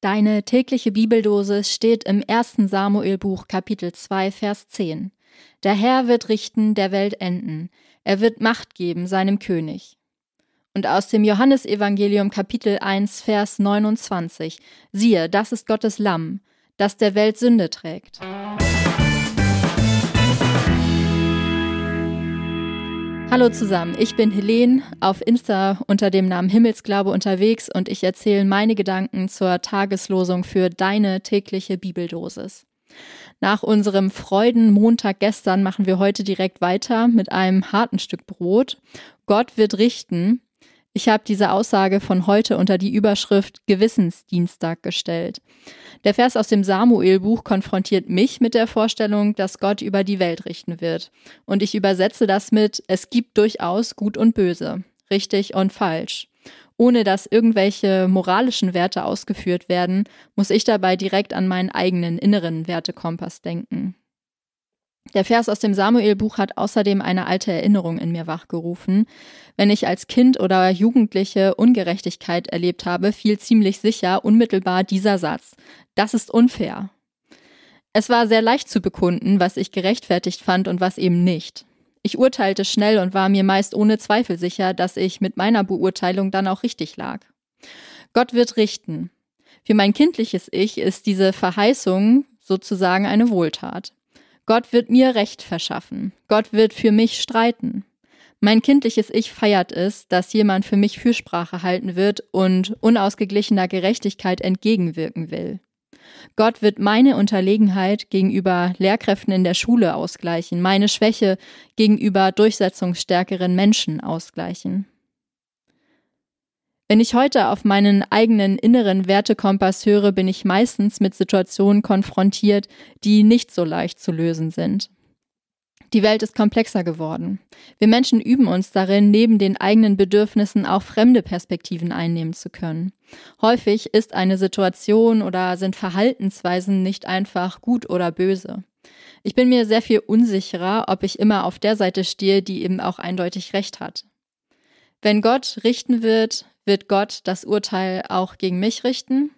Deine tägliche Bibeldosis steht im 1. Samuelbuch Kapitel 2 Vers 10. Der Herr wird richten der Welt enden. Er wird Macht geben seinem König. Und aus dem Johannesevangelium Kapitel 1 Vers 29. Siehe, das ist Gottes Lamm, das der Welt Sünde trägt. Hallo zusammen, ich bin Helene, auf Insta unter dem Namen Himmelsglaube unterwegs und ich erzähle meine Gedanken zur Tageslosung für deine tägliche Bibeldosis. Nach unserem Freudenmontag gestern machen wir heute direkt weiter mit einem harten Stück Brot. Gott wird richten. Ich habe diese Aussage von heute unter die Überschrift Gewissensdienstag gestellt. Der Vers aus dem Samuel-Buch konfrontiert mich mit der Vorstellung, dass Gott über die Welt richten wird. Und ich übersetze das mit, es gibt durchaus Gut und Böse, richtig und falsch. Ohne dass irgendwelche moralischen Werte ausgeführt werden, muss ich dabei direkt an meinen eigenen inneren Wertekompass denken. Der Vers aus dem Samuel-Buch hat außerdem eine alte Erinnerung in mir wachgerufen. Wenn ich als Kind oder Jugendliche Ungerechtigkeit erlebt habe, fiel ziemlich sicher unmittelbar dieser Satz. Das ist unfair. Es war sehr leicht zu bekunden, was ich gerechtfertigt fand und was eben nicht. Ich urteilte schnell und war mir meist ohne Zweifel sicher, dass ich mit meiner Beurteilung dann auch richtig lag. Gott wird richten. Für mein kindliches Ich ist diese Verheißung sozusagen eine Wohltat. Gott wird mir Recht verschaffen. Gott wird für mich streiten. Mein kindliches Ich feiert es, dass jemand für mich Fürsprache halten wird und unausgeglichener Gerechtigkeit entgegenwirken will. Gott wird meine Unterlegenheit gegenüber Lehrkräften in der Schule ausgleichen, meine Schwäche gegenüber durchsetzungsstärkeren Menschen ausgleichen. Wenn ich heute auf meinen eigenen inneren Wertekompass höre, bin ich meistens mit Situationen konfrontiert, die nicht so leicht zu lösen sind. Die Welt ist komplexer geworden. Wir Menschen üben uns darin, neben den eigenen Bedürfnissen auch fremde Perspektiven einnehmen zu können. Häufig ist eine Situation oder sind Verhaltensweisen nicht einfach gut oder böse. Ich bin mir sehr viel unsicherer, ob ich immer auf der Seite stehe, die eben auch eindeutig recht hat. Wenn Gott richten wird, wird Gott das Urteil auch gegen mich richten?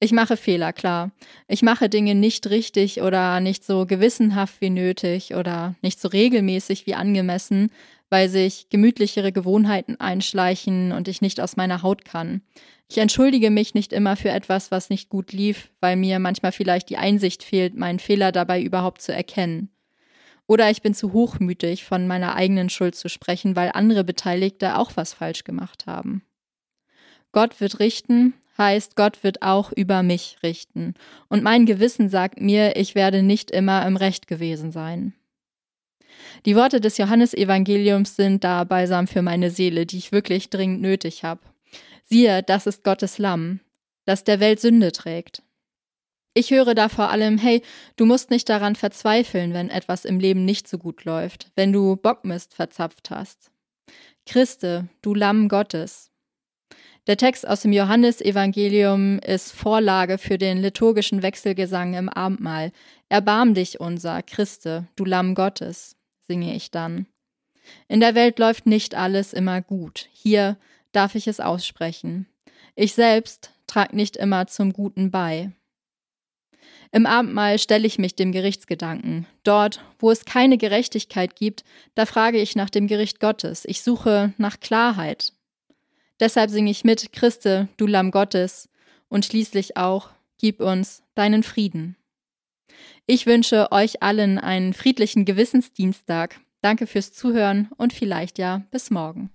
Ich mache Fehler, klar. Ich mache Dinge nicht richtig oder nicht so gewissenhaft wie nötig oder nicht so regelmäßig wie angemessen, weil sich gemütlichere Gewohnheiten einschleichen und ich nicht aus meiner Haut kann. Ich entschuldige mich nicht immer für etwas, was nicht gut lief, weil mir manchmal vielleicht die Einsicht fehlt, meinen Fehler dabei überhaupt zu erkennen. Oder ich bin zu hochmütig, von meiner eigenen Schuld zu sprechen, weil andere Beteiligte auch was falsch gemacht haben. Gott wird richten, heißt, Gott wird auch über mich richten. Und mein Gewissen sagt mir, ich werde nicht immer im Recht gewesen sein. Die Worte des Johannesevangeliums sind da balsam für meine Seele, die ich wirklich dringend nötig habe. Siehe, das ist Gottes Lamm, das der Welt Sünde trägt. Ich höre da vor allem, hey, du musst nicht daran verzweifeln, wenn etwas im Leben nicht so gut läuft, wenn du Bockmist verzapft hast. Christe, du Lamm Gottes, der Text aus dem Johannesevangelium ist Vorlage für den liturgischen Wechselgesang im Abendmahl. Erbarm dich unser, Christe, du Lamm Gottes, singe ich dann. In der Welt läuft nicht alles immer gut. Hier darf ich es aussprechen. Ich selbst trag nicht immer zum Guten bei. Im Abendmahl stelle ich mich dem Gerichtsgedanken. Dort, wo es keine Gerechtigkeit gibt, da frage ich nach dem Gericht Gottes. Ich suche nach Klarheit, Deshalb singe ich mit, Christe, du Lamm Gottes, und schließlich auch, gib uns deinen Frieden. Ich wünsche euch allen einen friedlichen Gewissensdienstag. Danke fürs Zuhören und vielleicht ja bis morgen.